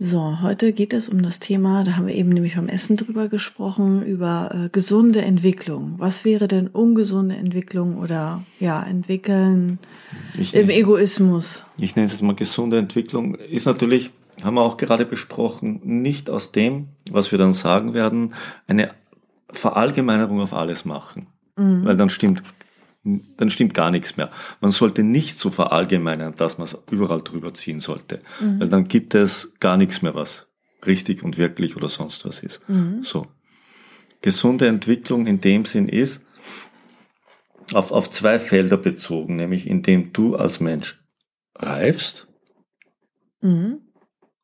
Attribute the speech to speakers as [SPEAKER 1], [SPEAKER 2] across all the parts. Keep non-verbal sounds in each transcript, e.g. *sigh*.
[SPEAKER 1] So, heute geht es um das Thema, da haben wir eben nämlich beim Essen drüber gesprochen, über äh, gesunde Entwicklung. Was wäre denn ungesunde Entwicklung oder ja, entwickeln ich, im Egoismus?
[SPEAKER 2] Ich nenne es jetzt mal gesunde Entwicklung. Ist natürlich, haben wir auch gerade besprochen, nicht aus dem, was wir dann sagen werden, eine Verallgemeinerung auf alles machen. Mhm. Weil dann stimmt dann stimmt gar nichts mehr. Man sollte nicht so verallgemeinern, dass man es überall drüber ziehen sollte, mhm. weil dann gibt es gar nichts mehr, was richtig und wirklich oder sonst was ist. Mhm. So. Gesunde Entwicklung in dem Sinn ist, auf, auf zwei Felder bezogen, nämlich indem du als Mensch reifst, mhm.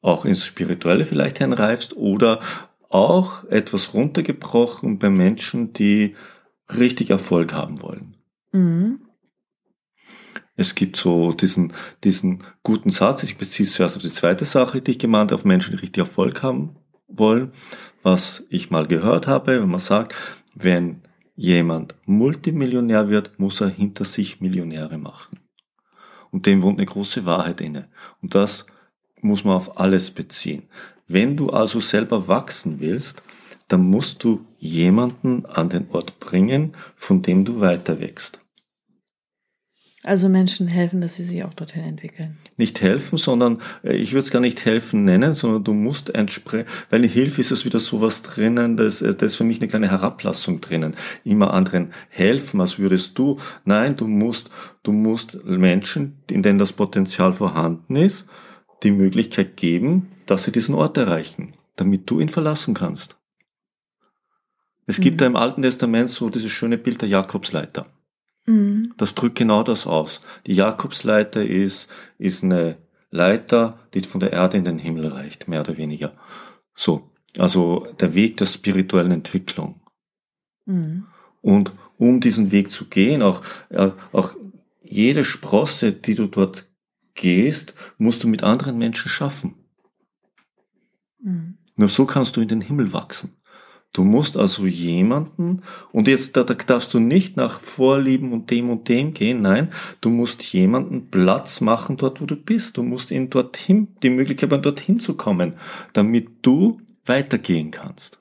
[SPEAKER 2] auch ins Spirituelle vielleicht hinreifst oder auch etwas runtergebrochen bei Menschen, die richtig Erfolg haben wollen. Mhm. Es gibt so diesen, diesen guten Satz, ich beziehe es zuerst auf die zweite Sache, die ich gemeint habe, auf Menschen, die richtig Erfolg haben wollen, was ich mal gehört habe, wenn man sagt, wenn jemand Multimillionär wird, muss er hinter sich Millionäre machen. Und dem wohnt eine große Wahrheit inne. Und das muss man auf alles beziehen. Wenn du also selber wachsen willst, dann musst du jemanden an den Ort bringen, von dem du weiter wächst.
[SPEAKER 1] Also Menschen helfen, dass sie sich auch dorthin entwickeln.
[SPEAKER 2] Nicht helfen, sondern äh, ich würde es gar nicht helfen nennen, sondern du musst entsprechend, weil in Hilfe ist es wieder sowas drinnen, das, äh, das ist für mich eine kleine Herablassung drinnen. Immer anderen helfen, als würdest du. Nein, du musst, du musst Menschen, in denen das Potenzial vorhanden ist, die Möglichkeit geben, dass sie diesen Ort erreichen, damit du ihn verlassen kannst. Es gibt mhm. da im Alten Testament so dieses schöne Bild der Jakobsleiter. Mhm. Das drückt genau das aus. Die Jakobsleiter ist, ist eine Leiter, die von der Erde in den Himmel reicht, mehr oder weniger. So. Also der Weg der spirituellen Entwicklung. Mhm. Und um diesen Weg zu gehen, auch, auch jede Sprosse, die du dort gehst, musst du mit anderen Menschen schaffen. Mhm. Nur so kannst du in den Himmel wachsen. Du musst also jemanden, und jetzt da, da darfst du nicht nach Vorlieben und dem und dem gehen, nein, du musst jemanden Platz machen dort, wo du bist. Du musst ihn dorthin, die Möglichkeit haben, dorthin zu kommen, damit du weitergehen kannst.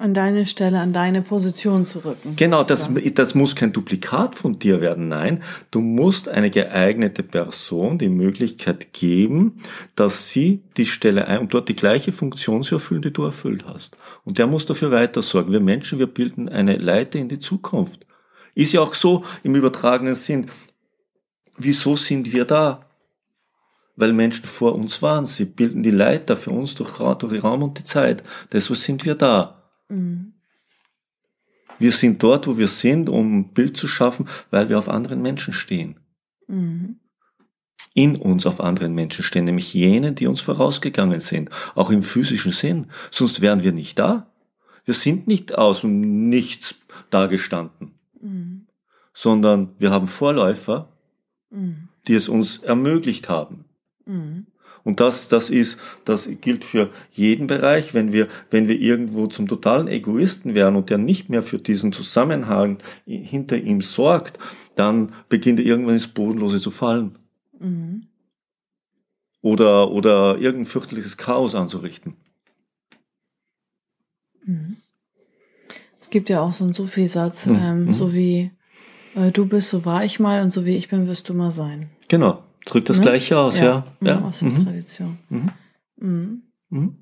[SPEAKER 1] An deine Stelle, an deine Position zu rücken.
[SPEAKER 2] Genau, das, das muss kein Duplikat von dir werden. Nein, du musst eine geeignete Person die Möglichkeit geben, dass sie die Stelle ein, um dort die gleiche Funktion zu erfüllen, die du erfüllt hast. Und der muss dafür weiter sorgen. Wir Menschen, wir bilden eine Leiter in die Zukunft. Ist ja auch so im übertragenen Sinn. Wieso sind wir da? Weil Menschen vor uns waren. Sie bilden die Leiter für uns durch, durch Raum und die Zeit. Deshalb sind wir da. Mhm. Wir sind dort, wo wir sind, um ein Bild zu schaffen, weil wir auf anderen Menschen stehen. Mhm. In uns auf anderen Menschen stehen, nämlich jenen, die uns vorausgegangen sind, auch im physischen Sinn. Sonst wären wir nicht da. Wir sind nicht aus dem Nichts dagestanden, mhm. sondern wir haben Vorläufer, mhm. die es uns ermöglicht haben. Mhm. Und das, das ist, das gilt für jeden Bereich. Wenn wir, wenn wir irgendwo zum totalen Egoisten werden und der nicht mehr für diesen Zusammenhang hinter ihm sorgt, dann beginnt er irgendwann ins Bodenlose zu fallen. Mhm. Oder, oder irgendein fürchterliches Chaos anzurichten.
[SPEAKER 1] Mhm. Es gibt ja auch so einen Sufi-Satz, mhm. ähm, mhm. so wie äh, du bist, so war ich mal und so wie ich bin, wirst du mal sein.
[SPEAKER 2] Genau. Drückt das ne? gleiche aus, ja.
[SPEAKER 1] Ja, ja. aus der mhm. Tradition. Mhm.
[SPEAKER 2] Mhm. mhm.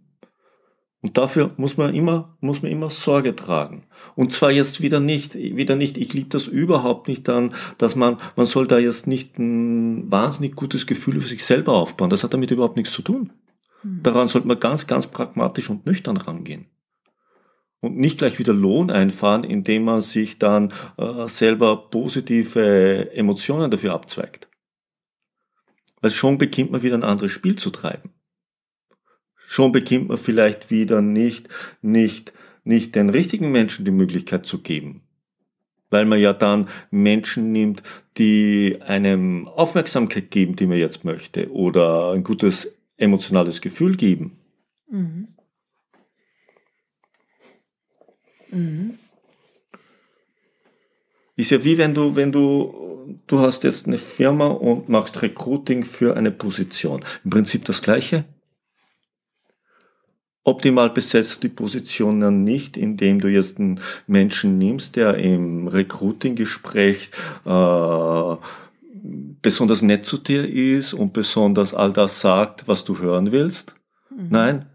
[SPEAKER 2] Und dafür muss man immer, muss man immer Sorge tragen. Und zwar jetzt wieder nicht, wieder nicht, ich liebe das überhaupt nicht dann, dass man, man soll da jetzt nicht ein wahnsinnig gutes Gefühl für sich selber aufbauen. Das hat damit überhaupt nichts zu tun. Mhm. Daran sollte man ganz, ganz pragmatisch und nüchtern rangehen. Und nicht gleich wieder Lohn einfahren, indem man sich dann äh, selber positive Emotionen dafür abzweigt. Weil schon beginnt man wieder ein anderes Spiel zu treiben. Schon beginnt man vielleicht wieder nicht, nicht, nicht den richtigen Menschen die Möglichkeit zu geben. Weil man ja dann Menschen nimmt, die einem Aufmerksamkeit geben, die man jetzt möchte, oder ein gutes emotionales Gefühl geben. Mhm. Mhm. Ist ja wie wenn du, wenn du, du hast jetzt eine Firma und machst Recruiting für eine Position. Im Prinzip das Gleiche. Optimal besetzt du die Position dann nicht, indem du jetzt einen Menschen nimmst, der im Recruiting-Gespräch äh, besonders nett zu dir ist und besonders all das sagt, was du hören willst. Mhm. Nein,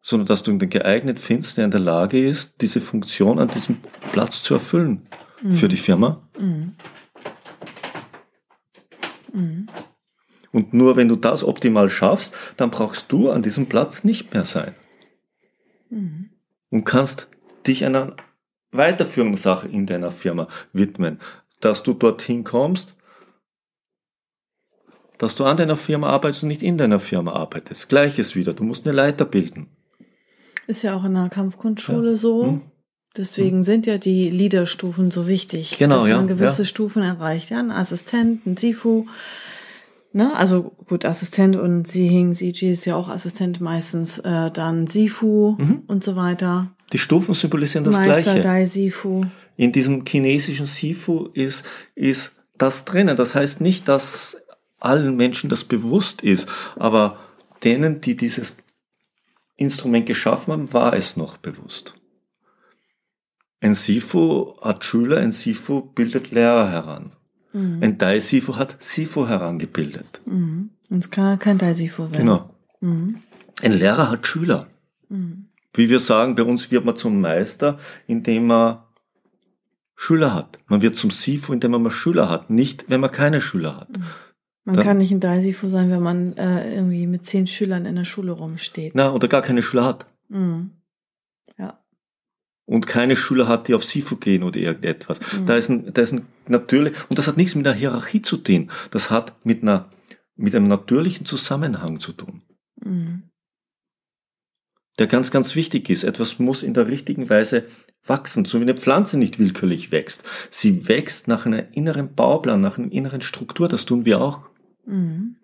[SPEAKER 2] sondern dass du ihn geeignet findest, der in der Lage ist, diese Funktion an diesem Platz zu erfüllen mhm. für die Firma. Mhm. Mhm. Und nur wenn du das optimal schaffst, dann brauchst du an diesem Platz nicht mehr sein. Mhm. Und kannst dich einer Weiterführungssache in deiner Firma widmen, dass du dorthin kommst, dass du an deiner Firma arbeitest und nicht in deiner Firma arbeitest. Gleiches wieder, du musst eine Leiter bilden.
[SPEAKER 1] Ist ja auch in der Kampfkunstschule ja. so. Hm. Deswegen sind ja die Leaderstufen so wichtig. Genau, dass man gewisse ja. Stufen erreicht. Ja, ein Assistent, ein Sifu. Ne? Also gut, Assistent und Sihing, Siji ist ja auch Assistent meistens. Äh, dann Sifu mhm. und so weiter.
[SPEAKER 2] Die Stufen symbolisieren das
[SPEAKER 1] Meister,
[SPEAKER 2] Gleiche.
[SPEAKER 1] Dai Sifu.
[SPEAKER 2] In diesem chinesischen Sifu ist, ist das drinnen. Das heißt nicht, dass allen Menschen das bewusst ist, aber denen, die dieses Instrument geschaffen haben, war es noch bewusst. Ein SIFO hat Schüler, ein SIFO bildet Lehrer heran. Mhm. Ein Dai-SIFO hat SIFO herangebildet.
[SPEAKER 1] Mhm. Und es kann kein Dai-SIFO werden.
[SPEAKER 2] Genau. Mhm. Ein Lehrer hat Schüler. Mhm. Wie wir sagen, bei uns wird man zum Meister, indem man Schüler hat. Man wird zum SIFO, indem man mal Schüler hat, nicht wenn man keine Schüler hat.
[SPEAKER 1] Mhm. Man dann, kann nicht ein Dreisifo sein, wenn man äh, irgendwie mit zehn Schülern in der Schule rumsteht.
[SPEAKER 2] Na, oder gar keine Schüler hat. Mhm. Und keine Schüler hat, die auf SIFO gehen oder irgendetwas. Mhm. Da ist ein, da ist ein natürlich, und das hat nichts mit einer Hierarchie zu tun. Das hat mit einer, mit einem natürlichen Zusammenhang zu tun. Mhm. Der ganz, ganz wichtig ist. Etwas muss in der richtigen Weise wachsen, so wie eine Pflanze nicht willkürlich wächst. Sie wächst nach einem inneren Bauplan, nach einer inneren Struktur. Das tun wir auch. Mhm.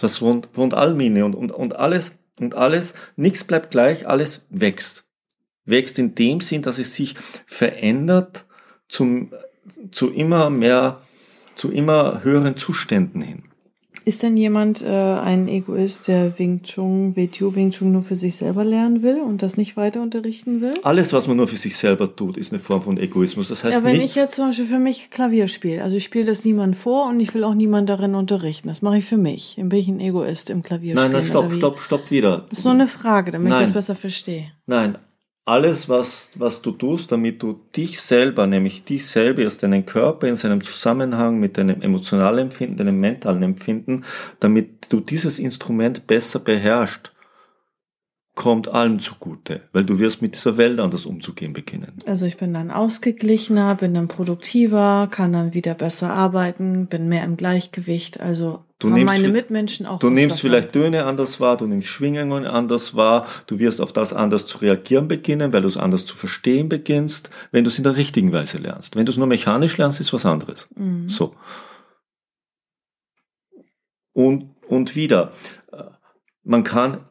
[SPEAKER 2] Das wohnt, wohnt Almine und, und, und alles, und alles, nichts bleibt gleich, alles wächst. Wächst in dem Sinn, dass es sich verändert zum, zu immer mehr, zu immer höheren Zuständen hin.
[SPEAKER 1] Ist denn jemand äh, ein Egoist, der Wing Chun, WTO Wing Chun nur für sich selber lernen will und das nicht weiter unterrichten will?
[SPEAKER 2] Alles, was man nur für sich selber tut, ist eine Form von Egoismus. Das heißt
[SPEAKER 1] ja, wenn
[SPEAKER 2] nicht,
[SPEAKER 1] ich jetzt zum Beispiel für mich Klavier spiele, also ich spiele das niemand vor und ich will auch niemand darin unterrichten. Das mache ich für mich. Dann bin ich ein Egoist im Klavierspielen.
[SPEAKER 2] Nein, nein, stopp, stopp, stopp wieder.
[SPEAKER 1] Das ist nur eine Frage, damit nein. ich das besser verstehe.
[SPEAKER 2] Nein, alles, was, was du tust, damit du dich selber, nämlich dich selber, aus deinem Körper in seinem Zusammenhang mit deinem emotionalen Empfinden, deinem mentalen Empfinden, damit du dieses Instrument besser beherrschst, kommt allem zugute, weil du wirst mit dieser Welt anders umzugehen beginnen.
[SPEAKER 1] Also ich bin dann ausgeglichener, bin dann produktiver, kann dann wieder besser arbeiten, bin mehr im Gleichgewicht, also
[SPEAKER 2] Du nimmst, meine Mitmenschen auch. Du nimmst davon. vielleicht Töne anders wahr, du nimmst Schwingungen anders wahr, du wirst auf das anders zu reagieren beginnen, weil du es anders zu verstehen beginnst, wenn du es in der richtigen Weise lernst. Wenn du es nur mechanisch lernst, ist was anderes. Mhm. So. Und, und wieder, äh, man kann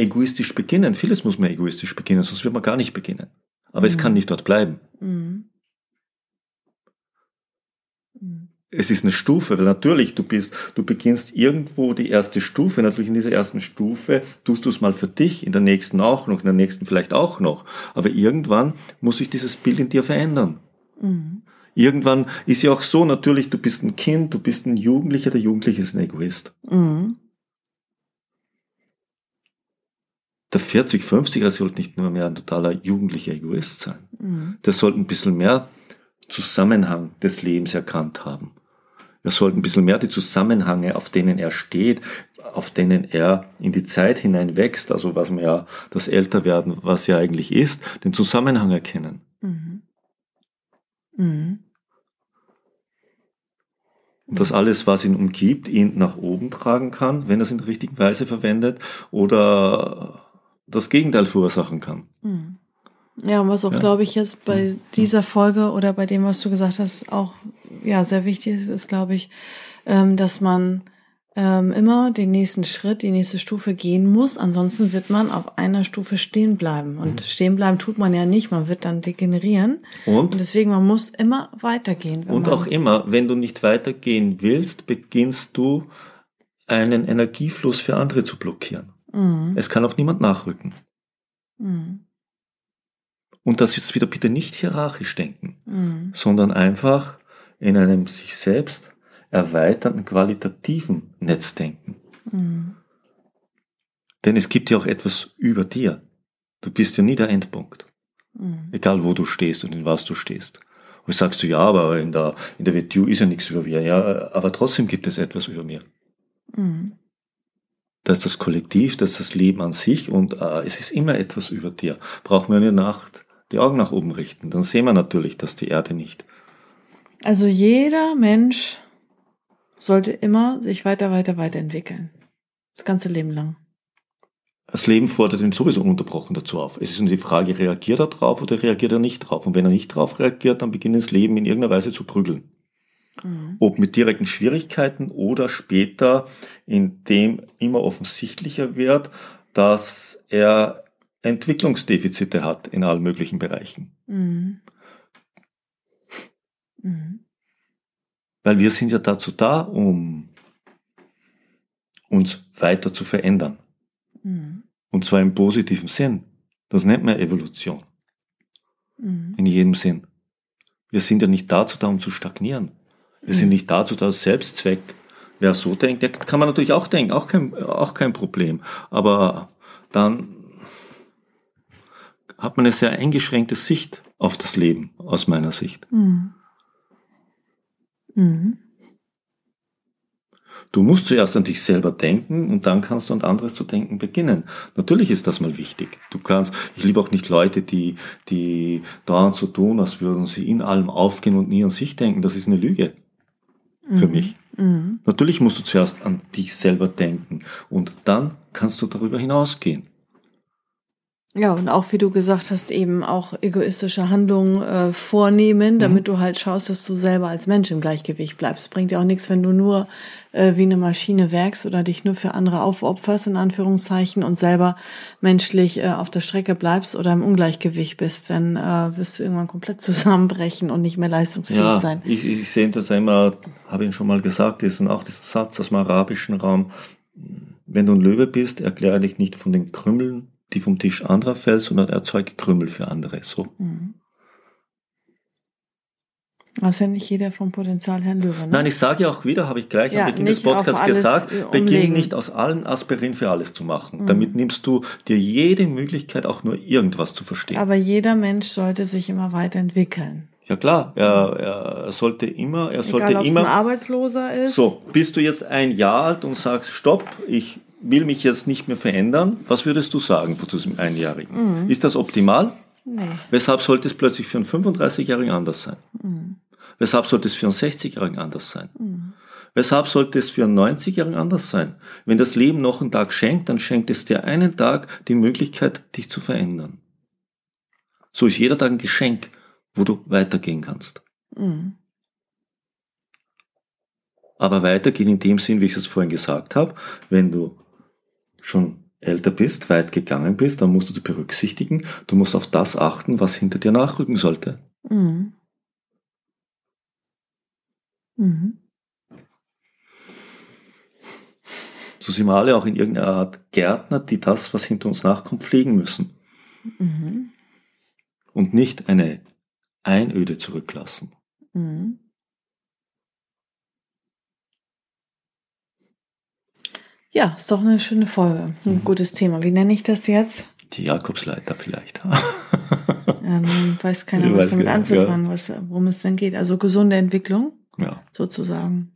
[SPEAKER 2] egoistisch beginnen. Vieles muss man egoistisch beginnen, sonst wird man gar nicht beginnen. Aber mhm. es kann nicht dort bleiben. Mhm. es ist eine Stufe, weil natürlich du bist, du beginnst irgendwo die erste Stufe, natürlich in dieser ersten Stufe tust du es mal für dich, in der nächsten auch noch, in der nächsten vielleicht auch noch. Aber irgendwann muss sich dieses Bild in dir verändern. Mhm. Irgendwann ist ja auch so, natürlich, du bist ein Kind, du bist ein Jugendlicher, der Jugendliche ist ein Egoist. Mhm. Der 40, 50er sollte nicht nur mehr ein totaler jugendlicher Egoist sein. Mhm. Der sollte ein bisschen mehr Zusammenhang des Lebens erkannt haben. Er sollte ein bisschen mehr die Zusammenhänge, auf denen er steht, auf denen er in die Zeit hinein wächst, also was man ja das Älterwerden, was ja eigentlich ist, den Zusammenhang erkennen. Mhm. Mhm. Und dass alles, was ihn umgibt, ihn nach oben tragen kann, wenn er es in der richtigen Weise verwendet, oder das Gegenteil verursachen kann.
[SPEAKER 1] Mhm. Ja, und was auch, ja. glaube ich, jetzt bei dieser Folge oder bei dem, was du gesagt hast, auch ja sehr wichtig ist, ist, glaube ich, ähm, dass man ähm, immer den nächsten Schritt, die nächste Stufe gehen muss. Ansonsten wird man auf einer Stufe stehen bleiben. Und mhm. stehen bleiben tut man ja nicht, man wird dann degenerieren. Und, und deswegen, man muss immer weitergehen.
[SPEAKER 2] Und auch immer, wenn du nicht weitergehen willst, beginnst du einen Energiefluss für andere zu blockieren. Mhm. Es kann auch niemand nachrücken. Mhm. Und das jetzt wieder bitte nicht hierarchisch denken, mhm. sondern einfach in einem sich selbst erweiterten qualitativen Netzdenken. Mhm. Denn es gibt ja auch etwas über dir. Du bist ja nie der Endpunkt. Mhm. Egal wo du stehst und in was du stehst. Und sagst du, ja, aber in der, in der WTU ist ja nichts über mir. Ja, aber trotzdem gibt es etwas über mir. Mhm. Das ist das Kollektiv, das ist das Leben an sich und äh, es ist immer etwas über dir. Brauchen wir eine Nacht die Augen nach oben richten, dann sehen wir natürlich, dass die Erde nicht.
[SPEAKER 1] Also jeder Mensch sollte immer sich weiter, weiter, weiterentwickeln. Das ganze Leben lang.
[SPEAKER 2] Das Leben fordert ihn sowieso ununterbrochen dazu auf. Es ist nur die Frage, reagiert er drauf oder reagiert er nicht drauf? Und wenn er nicht drauf reagiert, dann beginnt das Leben in irgendeiner Weise zu prügeln. Mhm. Ob mit direkten Schwierigkeiten oder später, indem immer offensichtlicher wird, dass er Entwicklungsdefizite hat in allen möglichen Bereichen. Mhm. Mhm. Weil wir sind ja dazu da, um uns weiter zu verändern. Mhm. Und zwar im positiven Sinn. Das nennt man Evolution. Mhm. In jedem Sinn. Wir sind ja nicht dazu da, um zu stagnieren. Wir sind mhm. nicht dazu da, Selbstzweck. Wer so denkt, der kann man natürlich auch denken, auch kein, auch kein Problem. Aber dann hat man eine sehr eingeschränkte Sicht auf das Leben, aus meiner Sicht. Mhm. Mhm. Du musst zuerst an dich selber denken und dann kannst du an anderes zu denken beginnen. Natürlich ist das mal wichtig. Du kannst, ich liebe auch nicht Leute, die, die dauernd so tun, als würden sie in allem aufgehen und nie an sich denken. Das ist eine Lüge. Für mhm. mich. Mhm. Natürlich musst du zuerst an dich selber denken und dann kannst du darüber hinausgehen.
[SPEAKER 1] Ja, und auch wie du gesagt hast, eben auch egoistische Handlungen äh, vornehmen, mhm. damit mhm. du halt schaust, dass du selber als Mensch im Gleichgewicht bleibst. Bringt ja auch nichts, wenn du nur äh, wie eine Maschine werkst oder dich nur für andere aufopferst, in Anführungszeichen, und selber menschlich äh, auf der Strecke bleibst oder im Ungleichgewicht bist. Dann äh, wirst du irgendwann komplett *laughs* zusammenbrechen und nicht mehr leistungsfähig ja, sein.
[SPEAKER 2] Ich, ich sehe das immer, habe ich schon mal gesagt, ist auch dieser Satz aus dem arabischen Raum. Wenn du ein Löwe bist, erkläre dich nicht von den Krümmeln die vom Tisch anderer fällt, sondern erzeugt Krümel für andere. So. Mhm.
[SPEAKER 1] Also nicht jeder vom Potenzial her Löwe. Ne?
[SPEAKER 2] Nein, ich sage ja auch wieder, habe ich gleich ja, am Beginn des Podcasts gesagt, umlegen. beginn nicht aus allen Aspirin für alles zu machen. Mhm. Damit nimmst du dir jede Möglichkeit, auch nur irgendwas zu verstehen.
[SPEAKER 1] Aber jeder Mensch sollte sich immer weiterentwickeln.
[SPEAKER 2] Ja klar, er, er sollte immer, er sollte Egal, immer.
[SPEAKER 1] Ein Arbeitsloser ist.
[SPEAKER 2] So, bist du jetzt ein Jahr alt und sagst, stopp, ich will mich jetzt nicht mehr verändern. Was würdest du sagen zu diesem Einjährigen? Mhm. Ist das optimal? Nee. Weshalb sollte es plötzlich für einen 35-Jährigen anders sein? Mhm. Weshalb sollte es für einen 60-Jährigen anders sein? Mhm. Weshalb sollte es für einen 90-Jährigen anders sein? Wenn das Leben noch einen Tag schenkt, dann schenkt es dir einen Tag die Möglichkeit, dich zu verändern. So ist jeder Tag ein Geschenk, wo du weitergehen kannst. Mhm. Aber weitergehen in dem Sinn, wie ich es vorhin gesagt habe, wenn du schon älter bist, weit gegangen bist, dann musst du berücksichtigen, du musst auf das achten, was hinter dir nachrücken sollte. Mhm. Mhm. So sind wir alle auch in irgendeiner Art Gärtner, die das, was hinter uns nachkommt, pflegen müssen. Mhm. Und nicht eine Einöde zurücklassen. Mhm.
[SPEAKER 1] Ja, ist doch eine schöne Folge. Ein mhm. gutes Thema. Wie nenne ich das jetzt?
[SPEAKER 2] Die Jakobsleiter vielleicht. *laughs*
[SPEAKER 1] ähm, weiß keiner, was damit genau, anzufangen, ja. was, worum es denn geht. Also gesunde Entwicklung.
[SPEAKER 2] Ja.
[SPEAKER 1] Sozusagen.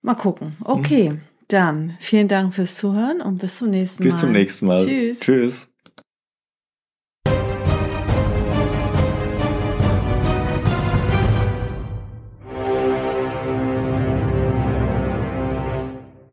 [SPEAKER 1] Mal gucken. Okay, mhm. dann vielen Dank fürs Zuhören und bis zum nächsten
[SPEAKER 2] Mal. Bis zum nächsten Mal.
[SPEAKER 1] Tschüss.
[SPEAKER 2] Tschüss.